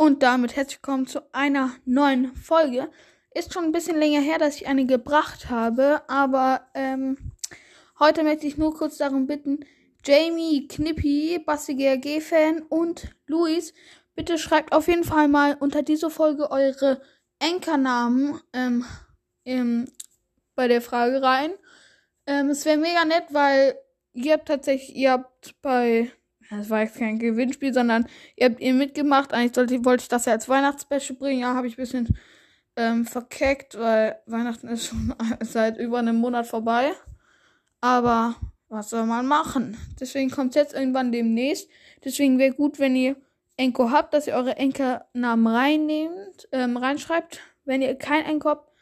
Und damit herzlich willkommen zu einer neuen Folge. Ist schon ein bisschen länger her, dass ich eine gebracht habe, aber ähm, heute möchte ich nur kurz darum bitten, Jamie, Knippi, Basti GRG-Fan und Luis, bitte schreibt auf jeden Fall mal unter diese Folge eure Enkernamen ähm, ähm, bei der Frage rein. Ähm, es wäre mega nett, weil ihr habt tatsächlich, ihr habt bei das war jetzt kein Gewinnspiel, sondern ihr habt ihr mitgemacht. Eigentlich sollte, wollte ich das ja als Weihnachtsspecial bringen. Ja, habe ich ein bisschen ähm, verkeckt, weil Weihnachten ist schon seit über einem Monat vorbei. Aber was soll man machen? Deswegen kommt jetzt irgendwann demnächst. Deswegen wäre gut, wenn ihr Enko habt, dass ihr eure Enkernamen reinnehmt, ähm, reinschreibt. Wenn ihr kein Enko habt,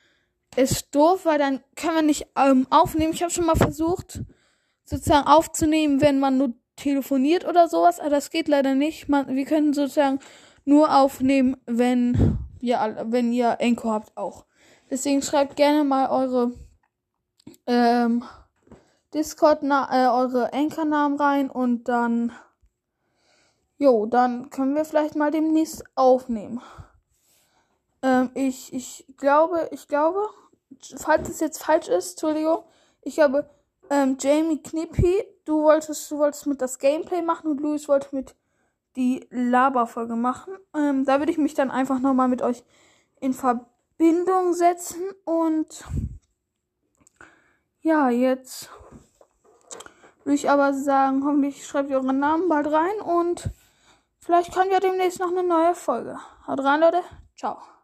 ist doof, weil dann können wir nicht ähm, aufnehmen. Ich habe schon mal versucht, sozusagen aufzunehmen, wenn man nur telefoniert oder sowas, aber das geht leider nicht. Man, wir können sozusagen nur aufnehmen, wenn ihr, wenn ihr Enko habt auch. Deswegen schreibt gerne mal eure ähm, Discord, äh, eure Anchor-Namen rein und dann, jo, dann können wir vielleicht mal demnächst aufnehmen. Ähm, ich, ich glaube, ich glaube, falls es jetzt falsch ist, Entschuldigung, ich habe ähm, Jamie Knippi, du wolltest, du wolltest mit das Gameplay machen und Luis wollte mit die Laberfolge machen. Ähm, da würde ich mich dann einfach nochmal mit euch in Verbindung setzen und ja, jetzt würde ich aber sagen, hoffentlich schreibt ihr euren Namen bald rein und vielleicht kommen wir demnächst noch eine neue Folge. Haut rein, Leute. Ciao.